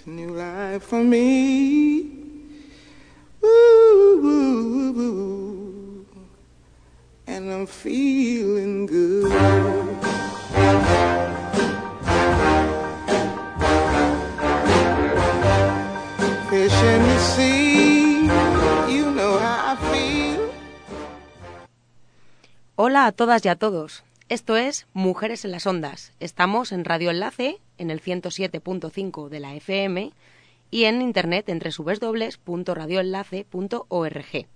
It's a new life for me. Ooh, ooh, ooh. And I'm feeling good. Fish in the sea, you know how I feel. Hola a todas y a todos. Esto es Mujeres en las Ondas. Estamos en Radio Enlace, en el 107.5 de la FM y en internet en www.radioenlace.org.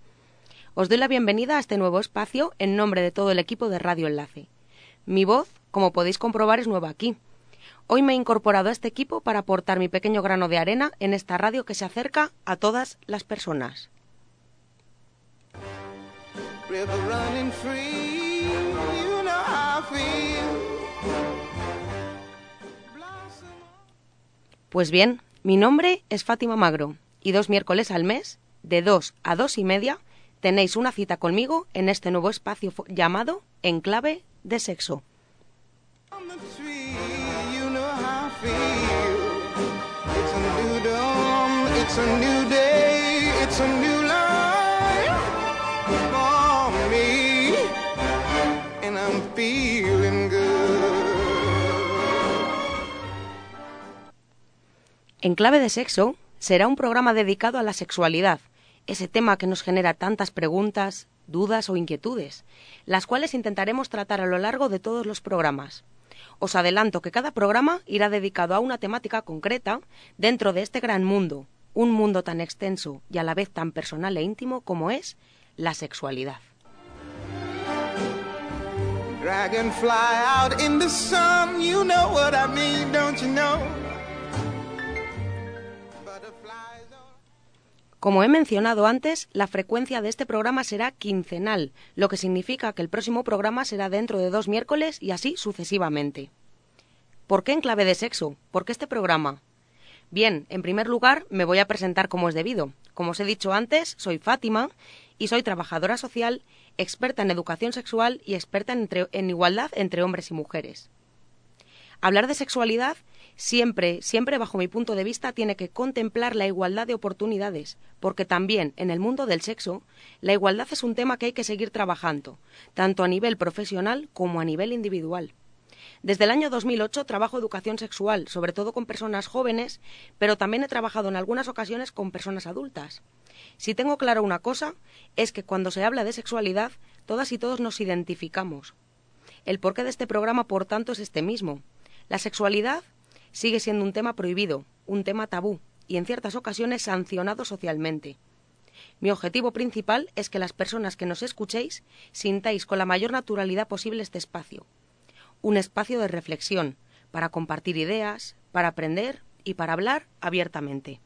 Os doy la bienvenida a este nuevo espacio en nombre de todo el equipo de Radio Enlace. Mi voz, como podéis comprobar, es nueva aquí. Hoy me he incorporado a este equipo para aportar mi pequeño grano de arena en esta radio que se acerca a todas las personas. Pues bien, mi nombre es Fátima Magro y dos miércoles al mes, de dos a dos y media, tenéis una cita conmigo en este nuevo espacio llamado Enclave de Sexo. Enclave de Sexo será un programa dedicado a la sexualidad, ese tema que nos genera tantas preguntas, dudas o inquietudes, las cuales intentaremos tratar a lo largo de todos los programas. Os adelanto que cada programa irá dedicado a una temática concreta dentro de este gran mundo, un mundo tan extenso y a la vez tan personal e íntimo como es la sexualidad. Dragonfly out in the sun. You know what I mean, don't you know? Como he mencionado antes, la frecuencia de este programa será quincenal, lo que significa que el próximo programa será dentro de dos miércoles y así sucesivamente. ¿Por qué en clave de sexo? ¿Por qué este programa? Bien, en primer lugar, me voy a presentar como es debido. Como os he dicho antes, soy Fátima y soy trabajadora social, experta en educación sexual y experta en, en igualdad entre hombres y mujeres. Hablar de sexualidad siempre, siempre bajo mi punto de vista tiene que contemplar la igualdad de oportunidades, porque también en el mundo del sexo la igualdad es un tema que hay que seguir trabajando, tanto a nivel profesional como a nivel individual. Desde el año 2008 trabajo educación sexual, sobre todo con personas jóvenes, pero también he trabajado en algunas ocasiones con personas adultas. Si tengo claro una cosa, es que cuando se habla de sexualidad, todas y todos nos identificamos. El porqué de este programa, por tanto, es este mismo. La sexualidad sigue siendo un tema prohibido, un tema tabú y en ciertas ocasiones sancionado socialmente. Mi objetivo principal es que las personas que nos escuchéis sintáis con la mayor naturalidad posible este espacio. Un espacio de reflexión, para compartir ideas, para aprender y para hablar abiertamente.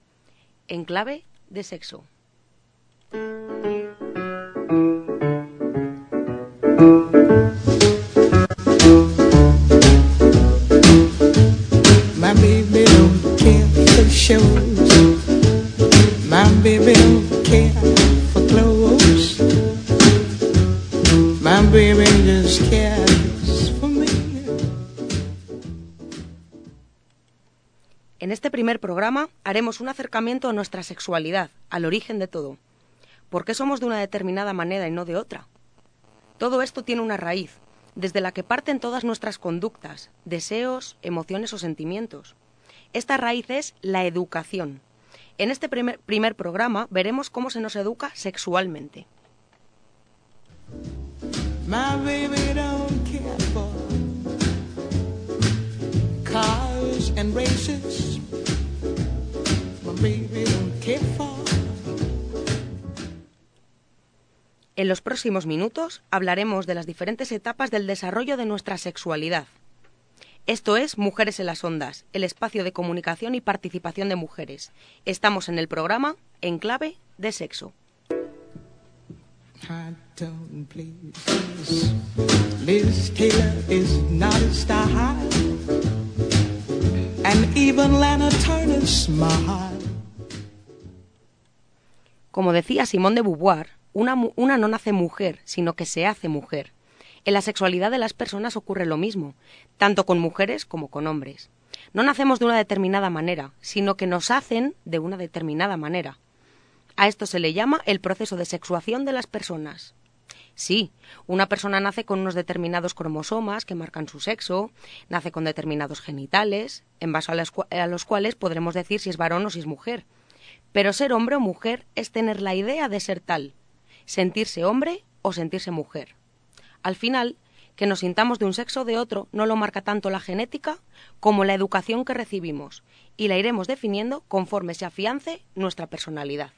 En clave de sexo. Haremos un acercamiento a nuestra sexualidad, al origen de todo. ¿Por qué somos de una determinada manera y no de otra? Todo esto tiene una raíz, desde la que parten todas nuestras conductas, deseos, emociones o sentimientos. Esta raíz es la educación. En este primer, programa veremos cómo se nos educa sexualmente. En los próximos minutos hablaremos de las diferentes etapas del desarrollo de nuestra sexualidad. Esto es Mujeres en las Ondas, el espacio de comunicación y participación de mujeres. Estamos en el programa En Clave de Sexo. Como decía Simone de Beauvoir, una, una no nace mujer, sino que se hace mujer. En la sexualidad de las personas ocurre lo mismo, tanto con mujeres como con hombres. No nacemos de una determinada manera, sino que nos hacen de una determinada manera. A esto se le llama el proceso de sexuación de las personas. Sí, una persona nace con unos determinados cromosomas que marcan su sexo, nace con determinados genitales, en base a los cuales podremos decir si es varón o si es mujer. Pero ser hombre o mujer es tener la idea de ser tal, sentirse hombre o sentirse mujer. Al final, que nos sintamos de un sexo o de otro no lo marca tanto la genética como la educación que recibimos, y la iremos definiendo conforme se afiance nuestra personalidad.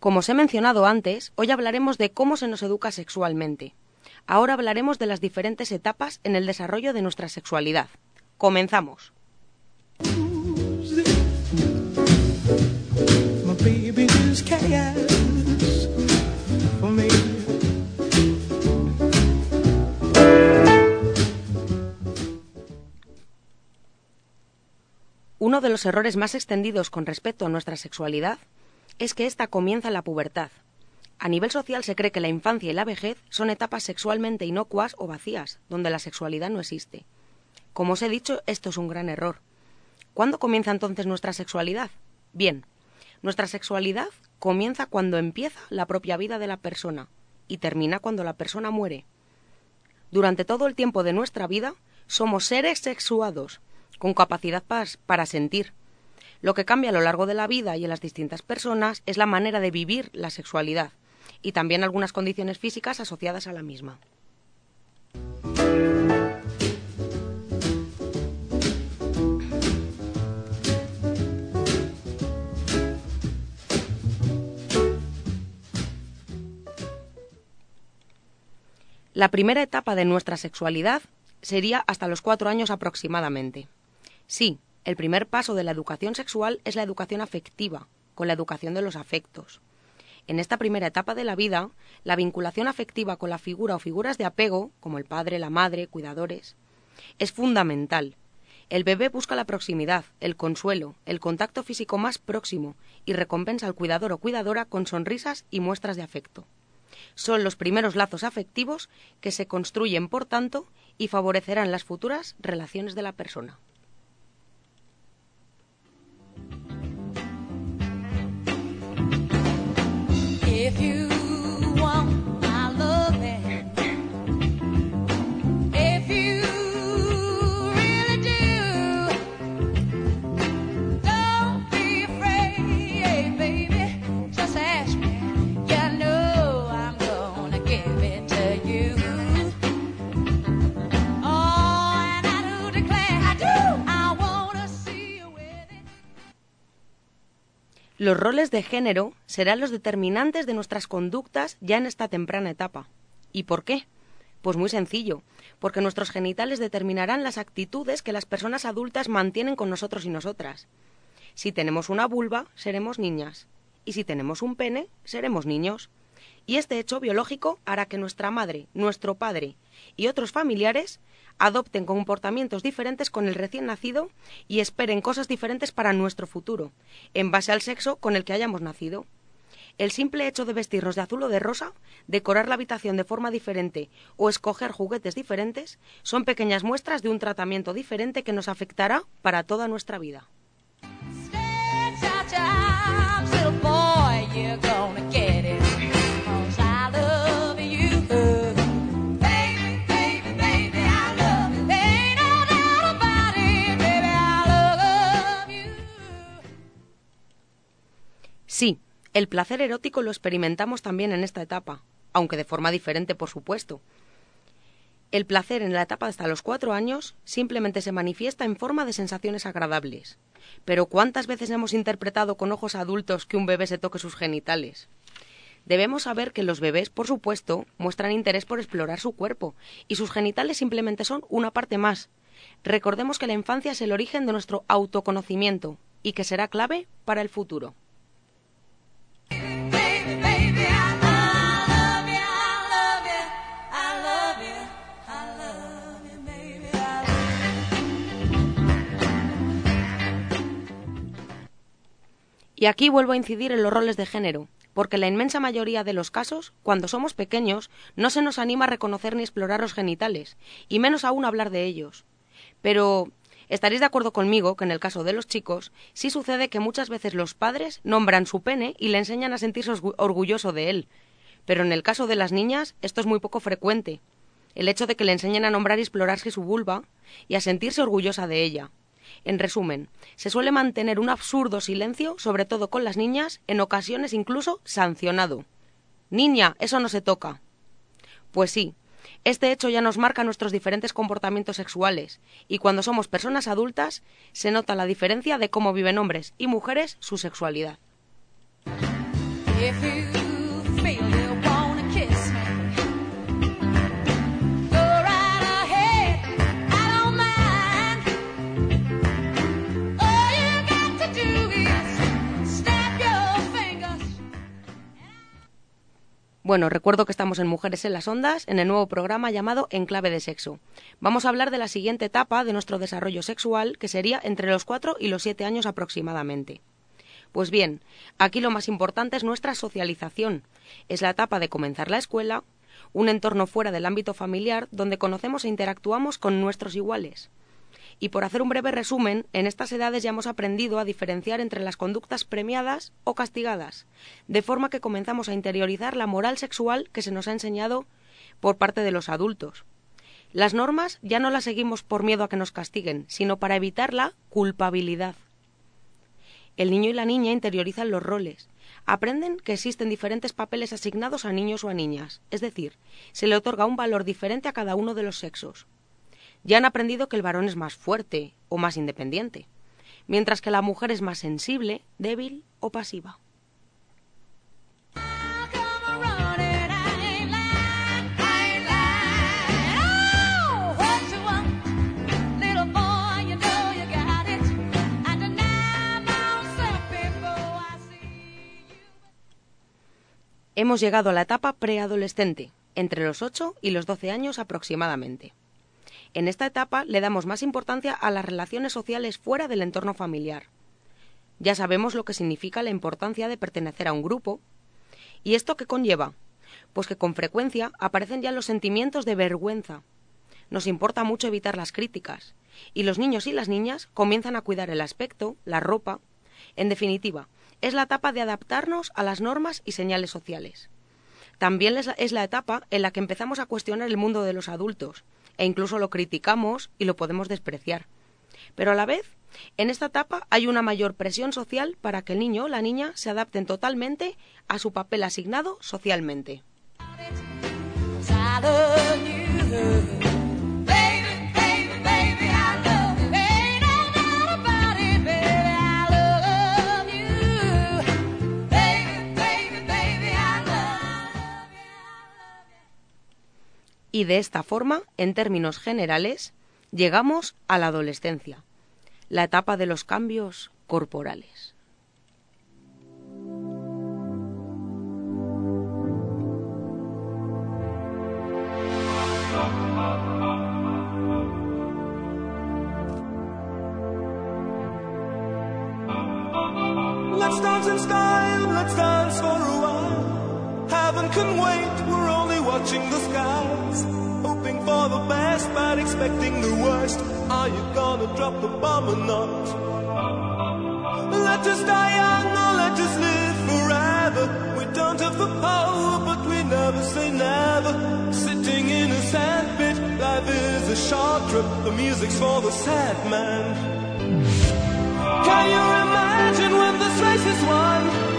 Como os he mencionado antes, hoy hablaremos de cómo se nos educa sexualmente. Ahora hablaremos de las diferentes etapas en el desarrollo de nuestra sexualidad. Comenzamos. Uno de los errores más extendidos con respecto a nuestra sexualidad es que ésta comienza en la pubertad. A nivel social se cree que la infancia y la vejez son etapas sexualmente inocuas o vacías, donde la sexualidad no existe. Como os he dicho, esto es un gran error. ¿Cuándo comienza entonces nuestra sexualidad? Bien, nuestra sexualidad comienza cuando empieza la propia vida de la persona y termina cuando la persona muere. Durante todo el tiempo de nuestra vida somos seres sexuados, con capacidad para sentir. Lo que cambia a lo largo de la vida y en las distintas personas es la manera de vivir la sexualidad y también algunas condiciones físicas asociadas a la misma. La primera etapa de nuestra sexualidad sería hasta los cuatro años aproximadamente. Sí, el primer paso de la educación sexual es la educación afectiva, con la educación de los afectos. En esta primera etapa de la vida, la vinculación afectiva con la figura o figuras de apego, como el padre, la madre, cuidadores, es fundamental. El bebé busca la proximidad, el consuelo, el contacto físico más próximo y recompensa al cuidador o cuidadora con sonrisas y muestras de afecto. Son los primeros lazos afectivos que se construyen, por tanto, y favorecerán las futuras relaciones de la persona. If you Los roles de género serán los determinantes de nuestras conductas ya en esta temprana etapa. ¿Y por qué? Pues muy sencillo, porque nuestros genitales determinarán las actitudes que las personas adultas mantienen con nosotros y nosotras. Si tenemos una vulva, seremos niñas, y si tenemos un pene, seremos niños. Y este hecho biológico hará que nuestra madre, nuestro padre y otros familiares adopten comportamientos diferentes con el recién nacido y esperen cosas diferentes para nuestro futuro, en base al sexo con el que hayamos nacido. El simple hecho de vestirnos de azul o de rosa, decorar la habitación de forma diferente o escoger juguetes diferentes son pequeñas muestras de un tratamiento diferente que nos afectará para toda nuestra vida. El placer erótico lo experimentamos también en esta etapa, aunque de forma diferente, por supuesto. El placer en la etapa hasta los cuatro años simplemente se manifiesta en forma de sensaciones agradables. Pero ¿cuántas veces hemos interpretado con ojos adultos que un bebé se toque sus genitales? Debemos saber que los bebés, por supuesto, muestran interés por explorar su cuerpo, y sus genitales simplemente son una parte más. Recordemos que la infancia es el origen de nuestro autoconocimiento y que será clave para el futuro. Y aquí vuelvo a incidir en los roles de género, porque la inmensa mayoría de los casos, cuando somos pequeños, no se nos anima a reconocer ni explorar los genitales, y menos aún hablar de ellos. Pero estaréis de acuerdo conmigo que en el caso de los chicos, sí sucede que muchas veces los padres nombran su pene y le enseñan a sentirse orgu- orgulloso de él. Pero en el caso de las niñas, esto es muy poco frecuente. El hecho de que le enseñen a nombrar y explorarse su vulva y a sentirse orgullosa de ella. En resumen, se suele mantener un absurdo silencio, sobre todo con las niñas, en ocasiones incluso sancionado. Niña, eso no se toca. Pues sí, este hecho ya nos marca nuestros diferentes comportamientos sexuales, y cuando somos personas adultas se nota la diferencia de cómo viven hombres y mujeres su sexualidad. Bueno, recuerdo que estamos en Mujeres en las Ondas, en el nuevo programa llamado En Clave de Sexo. Vamos a hablar de la siguiente etapa de nuestro desarrollo sexual, que sería entre los 4 y los 7 años aproximadamente. Pues bien, aquí lo más importante es nuestra socialización. Es la etapa de comenzar la escuela, un entorno fuera del ámbito familiar donde conocemos e interactuamos con nuestros iguales. Y por hacer un breve resumen, en estas edades ya hemos aprendido a diferenciar entre las conductas premiadas o castigadas, de forma que comenzamos a interiorizar la moral sexual que se nos ha enseñado por parte de los adultos. Las normas ya no las seguimos por miedo a que nos castiguen, sino para evitar la culpabilidad. El niño y la niña interiorizan los roles. Aprenden que existen diferentes papeles asignados a niños o a niñas, es decir, se le otorga un valor diferente a cada uno de los sexos. Ya han aprendido que el varón es más fuerte o más independiente, mientras que la mujer es más sensible, débil o pasiva. Hemos llegado a la etapa preadolescente, entre los 8 y los 12 años aproximadamente. En esta etapa le damos más importancia a las relaciones sociales fuera del entorno familiar. Ya sabemos lo que significa la importancia de pertenecer a un grupo. ¿Y esto qué conlleva? Pues que con frecuencia aparecen ya los sentimientos de vergüenza. Nos importa mucho evitar las críticas, y los niños y las niñas comienzan a cuidar el aspecto, la ropa. En definitiva, es la etapa de adaptarnos a las normas y señales sociales. También es la, etapa en la que empezamos a cuestionar el mundo de los adultos, e incluso lo criticamos y lo podemos despreciar. Pero a la vez, en esta etapa hay una mayor presión social para que el niño o la niña se adapten totalmente a su papel asignado socialmente. Y de esta forma, en términos generales, llegamos a la adolescencia, la etapa de los cambios corporales. Watching the skies. Hoping for the best, but expecting the worst. Are you gonna drop the bomb or not? Let us die young or let us live forever. We don't have the power, but we never say never. Sitting in a sandpit, life is a short trip. The music's for the sad man. Can you imagine when this race is won?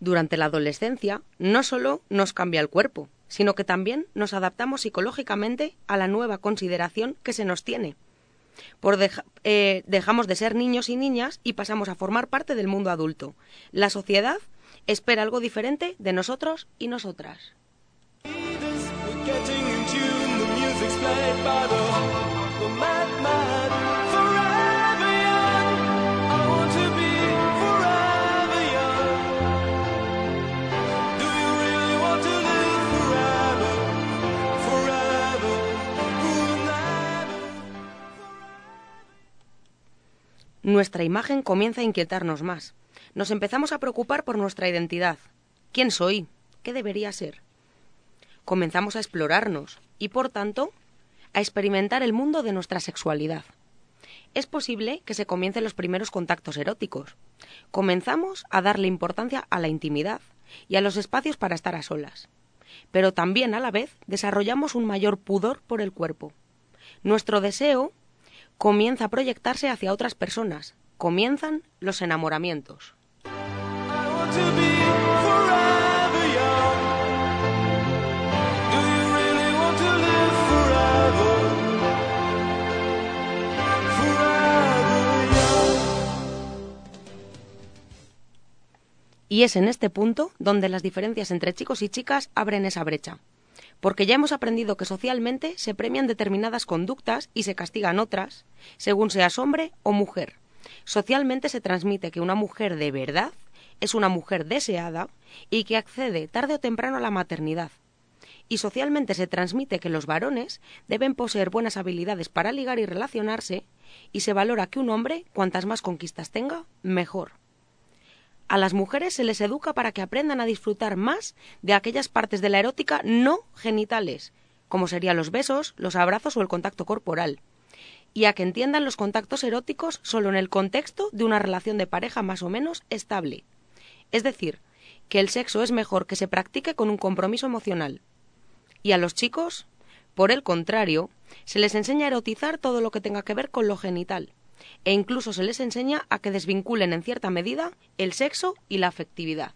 Durante la adolescencia no solo nos cambia el cuerpo, sino que también nos adaptamos psicológicamente a la nueva consideración que se nos tiene. Por eh, dejamos de ser niños y niñas y pasamos a formar parte del mundo adulto. La sociedad espera algo diferente de nosotros y nosotras. Nuestra imagen comienza a inquietarnos más. Nos empezamos a preocupar por nuestra identidad. ¿Quién soy? ¿Qué debería ser? Comenzamos a explorarnos y, por tanto, a experimentar el mundo de nuestra sexualidad. Es posible que se comiencen los primeros contactos eróticos. Comenzamos a darle importancia a la intimidad y a los espacios para estar a solas. Pero también a la vez desarrollamos un mayor pudor por el cuerpo. Nuestro deseo comienza a proyectarse hacia otras personas. Comienzan los enamoramientos. Y es en este punto donde las diferencias entre chicos y chicas abren esa brecha. Porque ya hemos aprendido que socialmente se premian determinadas conductas y se castigan otras, según seas hombre o mujer. Socialmente se transmite que una mujer de verdad es una mujer deseada y que accede tarde o temprano a la maternidad. Y socialmente se transmite que los varones deben poseer buenas habilidades para ligar y relacionarse, y se valora que un hombre, cuantas más conquistas tenga, mejor. A las mujeres se les educa para que aprendan a disfrutar más de aquellas partes de la erótica no genitales, como serían los besos, los abrazos o el contacto corporal, y a que entiendan los contactos eróticos solo en el contexto de una relación de pareja más o menos estable. Es decir, que el sexo es mejor que se practique con un compromiso emocional. Y a los chicos, por el contrario, se les enseña a erotizar todo lo que tenga que ver con lo genital, e incluso se les enseña a que desvinculen en cierta medida el sexo y la afectividad.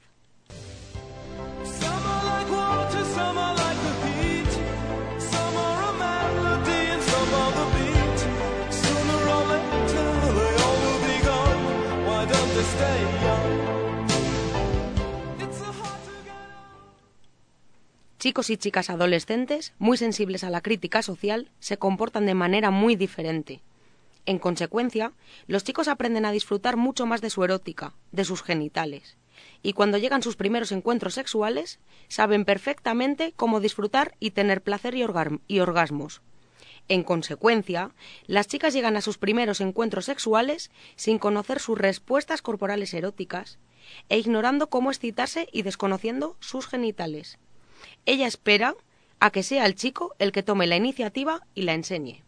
Chicos y chicas adolescentes, muy sensibles a la crítica social, se comportan de manera muy diferente. En consecuencia, los chicos aprenden a disfrutar mucho más de su erótica, de sus genitales. Y cuando llegan sus primeros encuentros sexuales, saben perfectamente cómo disfrutar y tener placer y, orgasmos. En consecuencia, las chicas llegan a sus primeros encuentros sexuales sin conocer sus respuestas corporales eróticas e ignorando cómo excitarse y desconociendo sus genitales. Ella espera a que sea el chico el que tome la iniciativa y la enseñe.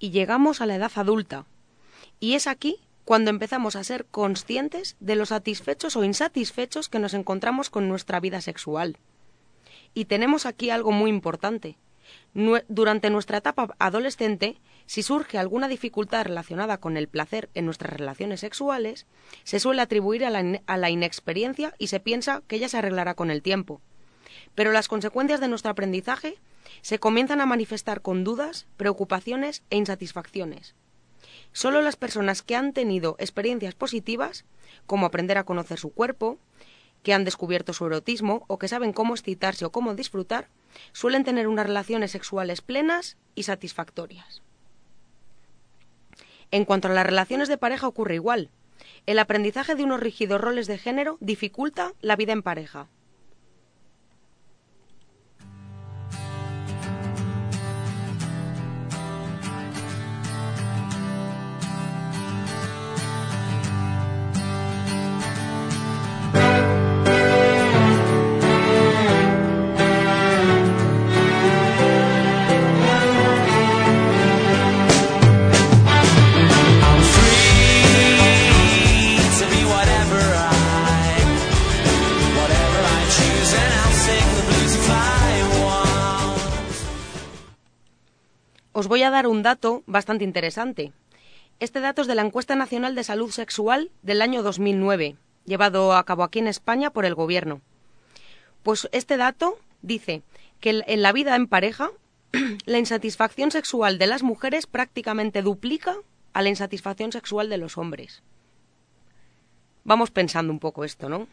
Y llegamos a la edad adulta. Y es aquí cuando empezamos a ser conscientes de los satisfechos o insatisfechos que nos encontramos con nuestra vida sexual. Y tenemos aquí algo muy importante. Durante nuestra etapa adolescente, si surge alguna dificultad relacionada con el placer en nuestras relaciones sexuales, se suele atribuir a la, a la inexperiencia y se piensa que ella se arreglará con el tiempo. Pero las consecuencias de nuestro aprendizaje se comienzan a manifestar con dudas, preocupaciones e insatisfacciones. Solo las personas que han tenido experiencias positivas, como aprender a conocer su cuerpo, que han descubierto su erotismo o que saben cómo excitarse o cómo disfrutar, suelen tener unas relaciones sexuales plenas y satisfactorias. En cuanto a las relaciones de pareja ocurre igual. El aprendizaje de unos rígidos roles de género dificulta la vida en pareja. Voy a dar un dato bastante interesante. Este dato es de la Encuesta Nacional de Salud Sexual del año 2009, llevado a cabo aquí en España por el Gobierno. Pues este dato dice que en la vida en pareja, la insatisfacción sexual de las mujeres prácticamente duplica a la insatisfacción sexual de los hombres. Vamos pensando un poco esto, ¿no?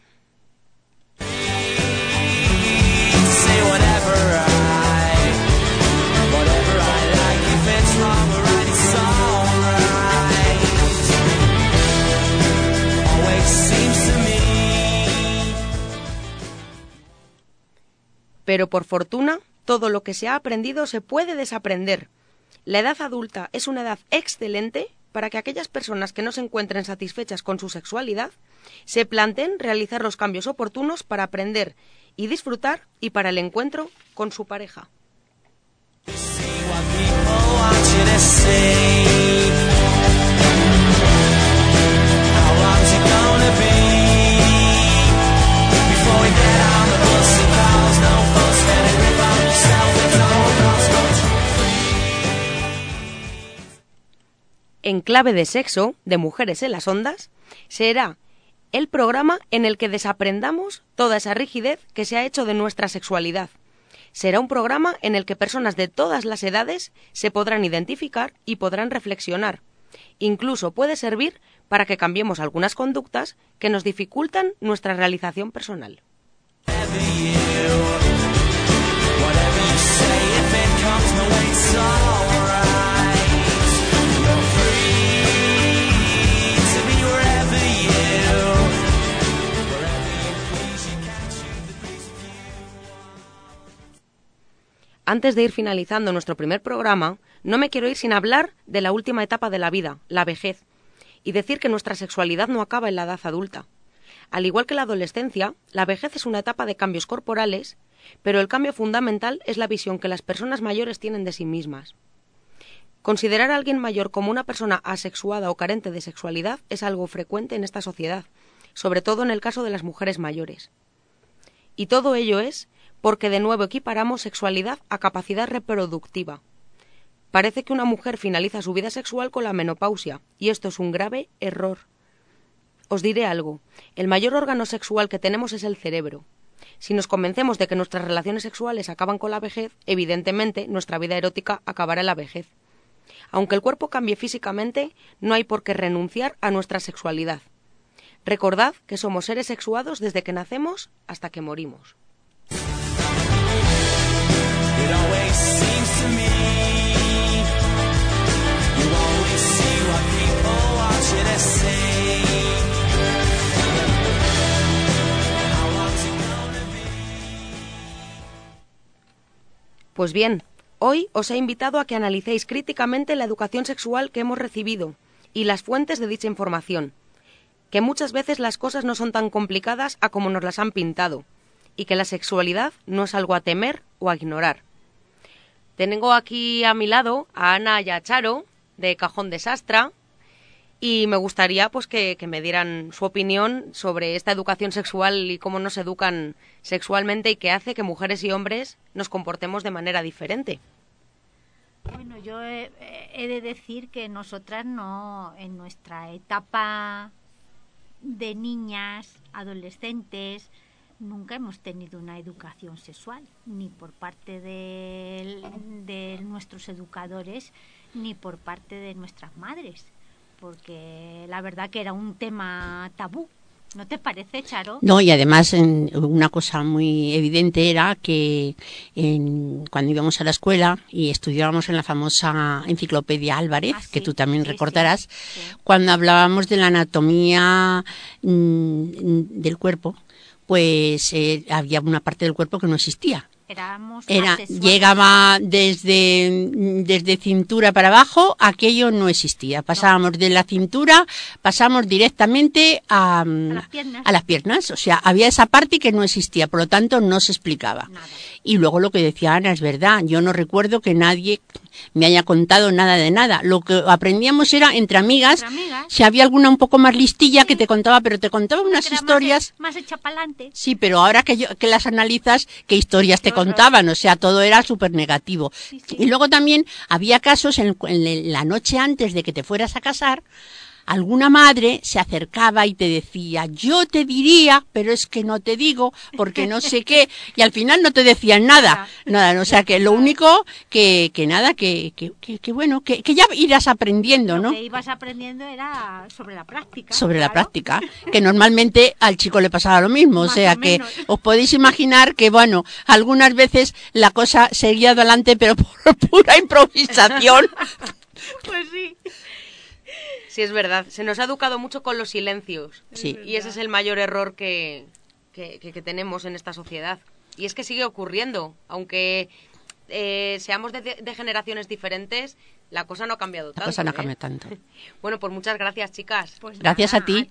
Pero por fortuna, todo lo que se ha aprendido se puede desaprender. La edad adulta es una edad excelente para que aquellas personas que no se encuentren satisfechas con su sexualidad se planteen realizar los cambios oportunos para aprender y disfrutar y para el encuentro con su pareja. En clave de sexo, de mujeres en las ondas, será el programa en el que desaprendamos toda esa rigidez que se ha hecho de nuestra sexualidad. Será un programa en el que personas de todas las edades se podrán identificar y podrán reflexionar. Incluso puede servir para que cambiemos algunas conductas que nos dificultan nuestra realización personal. Antes de ir finalizando nuestro primer programa, no me quiero ir sin hablar de la última etapa de la vida, la vejez, y decir que nuestra sexualidad no acaba en la edad adulta. Al igual que la adolescencia, la vejez es una etapa de cambios corporales, pero el cambio fundamental es la visión que las personas mayores tienen de sí mismas. Considerar a alguien mayor como una persona asexuada o carente de sexualidad es algo frecuente en esta sociedad, sobre todo en el caso de las mujeres mayores. Y todo ello es porque de nuevo equiparamos sexualidad a capacidad reproductiva. Parece que una mujer finaliza su vida sexual con la menopausia, y esto es un grave error. Os diré algo, el mayor órgano sexual que tenemos es el cerebro. Si nos convencemos de que nuestras relaciones sexuales acaban con la vejez, evidentemente nuestra vida erótica acabará en la vejez. Aunque el cuerpo cambie físicamente, no hay por qué renunciar a nuestra sexualidad. Recordad que somos seres sexuados desde que nacemos hasta que morimos. Pues bien, hoy os he invitado a que analicéis críticamente la educación sexual que hemos recibido y las fuentes de dicha información, que muchas veces las cosas no son tan complicadas a como nos las han pintado, y que la sexualidad no es algo a temer o a ignorar. Tengo aquí a mi lado a Ana y a Charo, de Cajón de Sastra, y me gustaría pues que, que me dieran su opinión sobre esta educación sexual y cómo nos educan sexualmente y qué hace que mujeres y hombres nos comportemos de manera diferente. Bueno, yo he de decir que nosotras no, en nuestra etapa de niñas, adolescentes, nunca hemos tenido una educación sexual, ni por parte de, de nuestros educadores, ni por parte de nuestras madres, porque la verdad que era un tema tabú. ¿No te parece, Charo? No, y además en- una cosa muy evidente era que en- cuando íbamos a la escuela y estudiábamos en la famosa enciclopedia Álvarez, Ah, que tú también sí, recordarás, sí, cuando hablábamos de la anatomía mm, del cuerpo, pues eh, había una parte del cuerpo que no existía. Éramos Era, llegaba desde, desde cintura para abajo, aquello no existía. Pasábamos de la cintura, pasamos directamente a, las piernas. a las piernas. O sea, había esa parte que no existía, por lo tanto no se explicaba. Nada. Y luego lo que decía Ana es verdad, yo no recuerdo que nadie me haya contado nada de nada. Lo que aprendíamos era entre amigas, Entre amigas. si había alguna un poco más listilla que te contaba, pero te contaba unas Era historias. Más, hecha pa'lante. Sí, pero ahora que, yo, que las analizas, ¿qué historias te contaban? O sea, todo era súper negativo. Sí, sí. Y luego también había casos en, en la noche antes de que te fueras a casar, alguna madre se acercaba y te decía, yo te diría, pero es que no te digo, porque no sé qué, y al final no te decían nada. Nada, o sea, que lo único que, que nada, que, que, que- bueno, que, que ya irás aprendiendo, Lo ¿no? que ibas aprendiendo era sobre la práctica. sobre la práctica, que normalmente al chico le pasaba lo mismo, o sea o que os podéis imaginar que, bueno, algunas veces la cosa seguía adelante, pero por pura improvisación. Pues sí. Sí, es verdad. Se nos ha educado mucho con los silencios. Sí. Y ese es el mayor error que, que, que- que tenemos en esta sociedad. Y es que sigue ocurriendo. Aunque eh, seamos de, de generaciones diferentes, la cosa no ha cambiado La tanto. cosa no ¿eh? cambia tanto. Bueno, pues muchas gracias, chicas. Pues Gracias a ti.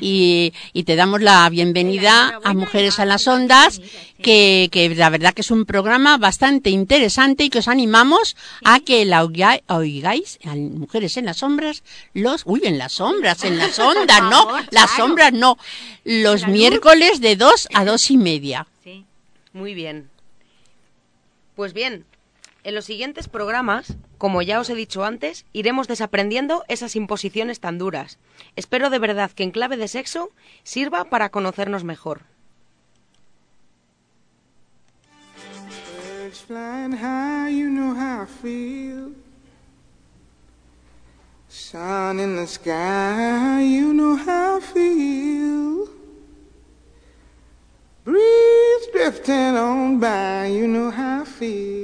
Y, y te damos la bienvenida a Mujeres la- las la Ondas, que, que la verdad que es un programa bastante interesante y que os animamos a que la oiga- oigáis, a Mujeres en las Sombras, los... Uy, en las sombras, en las ondas, no, favor, las claro. sombras no. Los La miércoles de dos a dos y media. Sí. Muy bien. Pues bien, en los siguientes programas, como ya os he dicho antes, iremos desaprendiendo esas imposiciones tan duras. Espero de verdad que en clave de sexo sirva para conocernos mejor. Sun in the sky, you know how I feel. Breeze drifting on by, you know how I feel.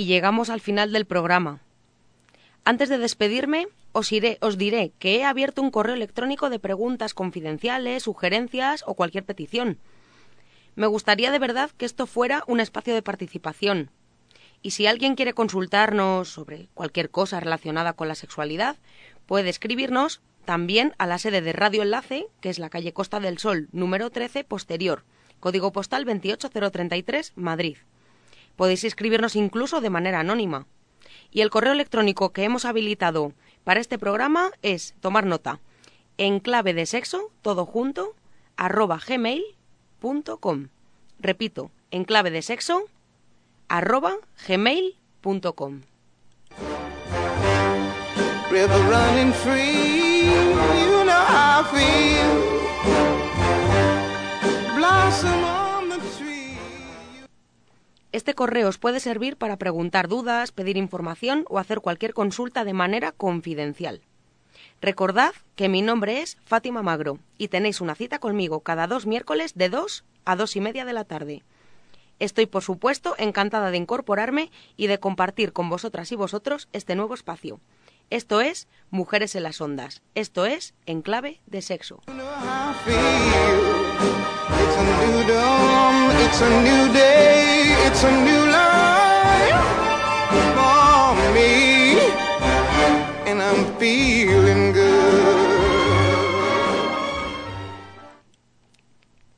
Y llegamos al final del programa. Antes de despedirme, os, iré, os diré que he abierto un correo electrónico de preguntas confidenciales, sugerencias o cualquier petición. Me gustaría de verdad que esto fuera un espacio de participación. Y si alguien quiere consultarnos sobre cualquier cosa relacionada con la sexualidad, puede escribirnos también a la sede de Radio Enlace, que es la calle Costa del Sol, número 13, posterior, código postal 28033, Madrid. Podéis escribirnos incluso de manera anónima. Y el correo electrónico que hemos habilitado para este programa es, tomar nota, en de sexo, todo junto, arroba gmail.com. Repito, en clave de sexo, arroba gmail.com. Este correo os puede servir para preguntar dudas, pedir información o hacer cualquier consulta de manera confidencial. Recordad que mi nombre es Fátima Magro y tenéis una cita conmigo cada dos miércoles de 2 a dos y media de la tarde. Estoy, por supuesto, encantada de incorporarme y de compartir con vosotras y vosotros este nuevo espacio. Esto es Mujeres en las Ondas. Esto es En Clave de Sexo.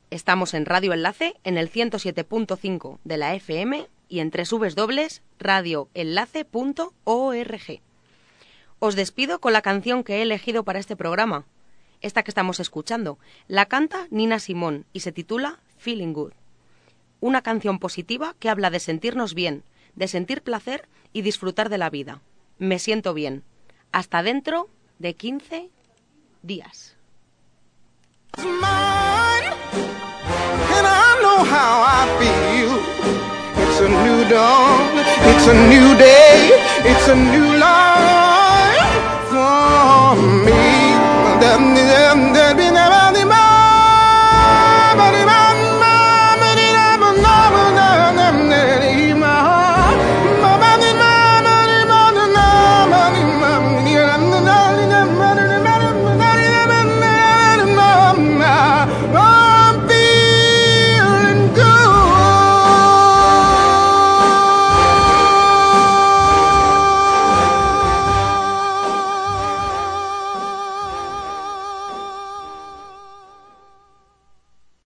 Estamos en Radio Enlace en el 107.5 de la FM y en www.radioenlace.org. Os despido con la canción que he elegido para este programa, esta que estamos escuchando. La canta Nina Simón y se titula Feeling Good. Una canción positiva que habla de sentirnos bien, de sentir placer y disfrutar de la vida. Me siento bien. Hasta dentro de 15 días. It's a new day. It's a new life. and